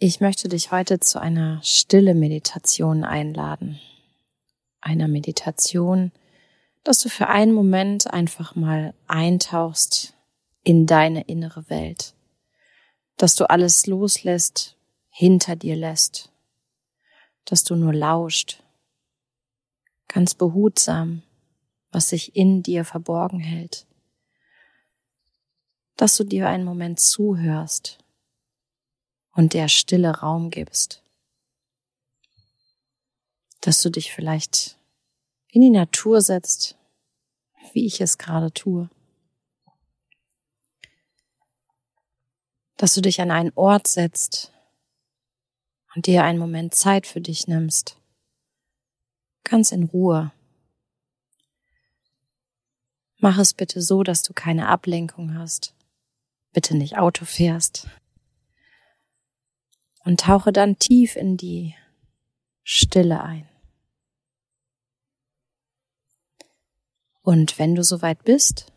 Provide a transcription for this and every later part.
Ich möchte dich heute zu einer stille Meditation einladen. Einer Meditation, dass du für einen Moment einfach mal eintauchst in deine innere Welt. Dass du alles loslässt, hinter dir lässt. Dass du nur lauscht. Ganz behutsam, was sich in dir verborgen hält. Dass du dir einen Moment zuhörst und der Stille Raum gibst. Dass du dich vielleicht in die Natur setzt, wie ich es gerade tue. Dass du dich an einen Ort setzt und dir einen Moment Zeit für dich nimmst. Ganz in Ruhe. Mach es bitte so, dass du keine Ablenkung hast. Bitte nicht Auto fährst und tauche dann tief in die Stille ein. Und wenn du soweit bist,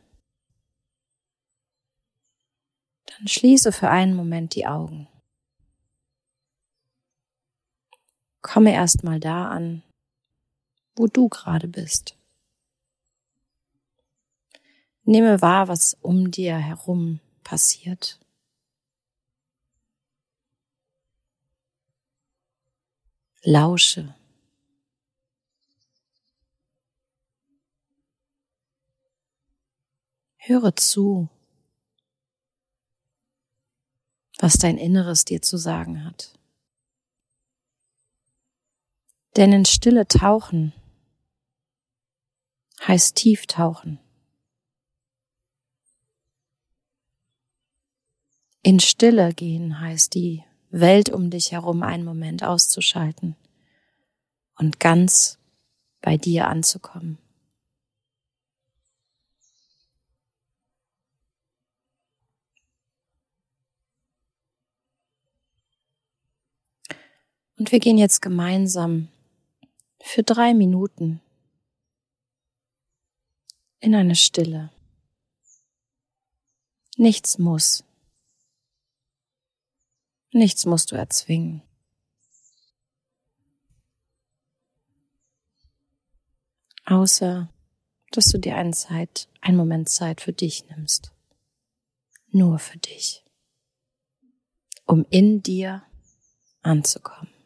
dann schließe für einen Moment die Augen. Komme erst mal da an, wo du gerade bist. Nehme wahr, was um dir herum passiert. Lausche. Höre zu, was dein Inneres dir zu sagen hat. Denn in Stille tauchen heißt tief tauchen. In Stille gehen heißt die Welt um dich herum einen Moment auszuschalten und ganz bei dir anzukommen. Und wir gehen jetzt gemeinsam für drei Minuten in eine Stille. Nichts muss. Nichts musst du erzwingen. Außer, dass du dir einen Zeit, einen Moment Zeit für dich nimmst. Nur für dich. Um in dir anzukommen.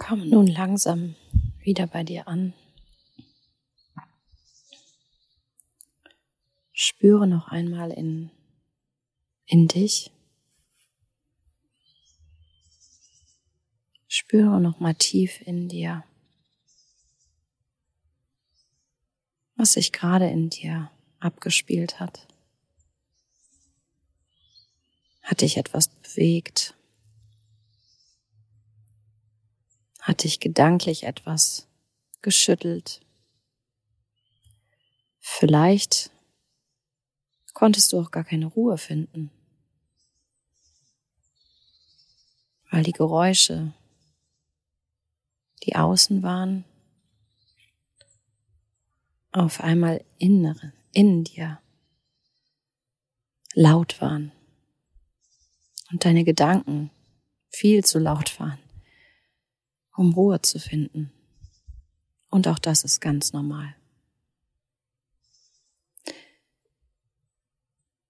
Komm nun langsam wieder bei dir an. Spüre noch einmal in, in dich. Spüre noch mal tief in dir, was sich gerade in dir abgespielt hat. Hat dich etwas bewegt? Hat dich gedanklich etwas geschüttelt? Vielleicht konntest du auch gar keine Ruhe finden, weil die Geräusche, die außen waren, auf einmal innere, in dir laut waren. Und deine Gedanken viel zu laut waren, um Ruhe zu finden. Und auch das ist ganz normal.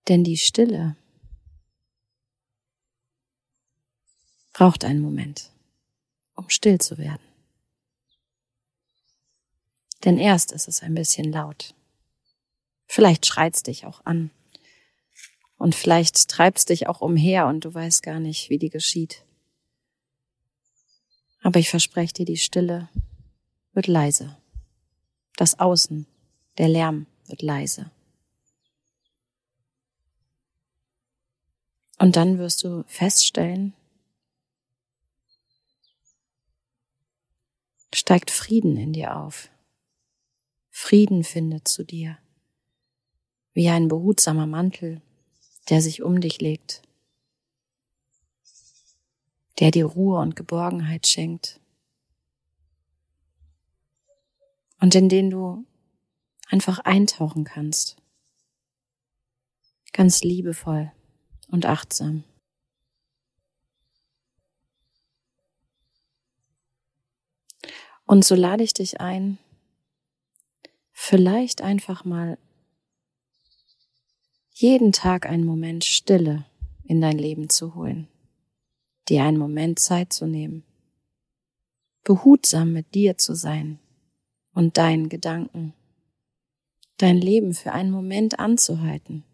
Denn die Stille braucht einen Moment, um still zu werden. Denn erst ist es ein bisschen laut. Vielleicht schreit's dich auch an. Und vielleicht treibst dich auch umher und du weißt gar nicht, wie die geschieht. Aber ich verspreche dir, die Stille wird leise. Das Außen, der Lärm wird leise. Und dann wirst du feststellen, steigt Frieden in dir auf. Frieden findet zu dir, wie ein behutsamer Mantel, der sich um dich legt, der dir Ruhe und Geborgenheit schenkt. Und in den du einfach eintauchen kannst, ganz liebevoll und achtsam. Und so lade ich dich ein, vielleicht einfach mal jeden Tag einen Moment Stille in dein Leben zu holen, dir einen Moment Zeit zu nehmen, behutsam mit dir zu sein und deinen Gedanken, dein Leben für einen Moment anzuhalten,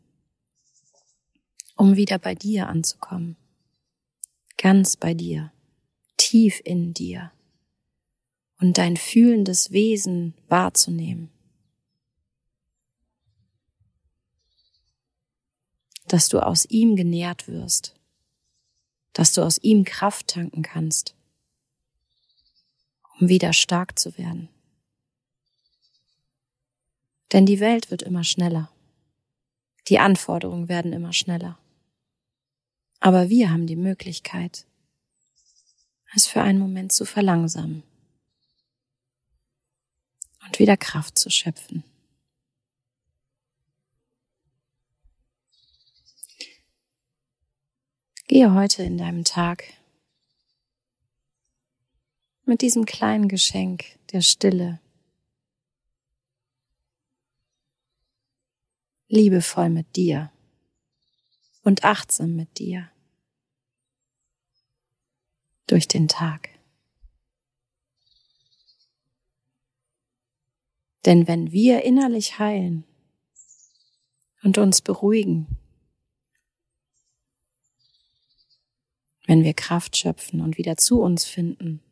um wieder bei dir anzukommen, ganz bei dir, tief in dir und dein fühlendes Wesen wahrzunehmen. dass du aus ihm genährt wirst, dass du aus ihm Kraft tanken kannst, um wieder stark zu werden. Denn die Welt wird immer schneller. Die Anforderungen werden immer schneller. Aber wir haben die Möglichkeit, es für einen Moment zu verlangsamen und wieder Kraft zu schöpfen. Gehe heute in deinem Tag mit diesem kleinen Geschenk der Stille liebevoll mit dir und achtsam mit dir durch den Tag. Denn wenn wir innerlich heilen und uns beruhigen, wenn wir Kraft schöpfen und wieder zu uns finden,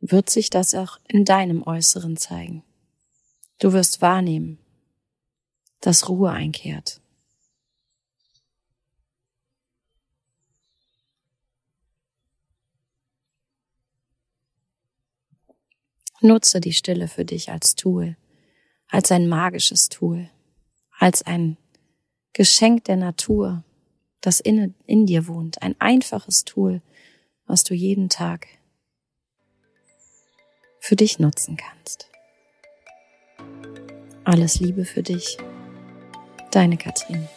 wird sich das auch in deinem Äußeren zeigen. Du wirst wahrnehmen, dass Ruhe einkehrt. Nutze die Stille für dich als Tool, als ein magisches Tool, als ein Geschenk der Natur, das in, in dir wohnt. Ein einfaches Tool, was du jeden Tag für dich nutzen kannst. Alles Liebe für dich, deine Katrin.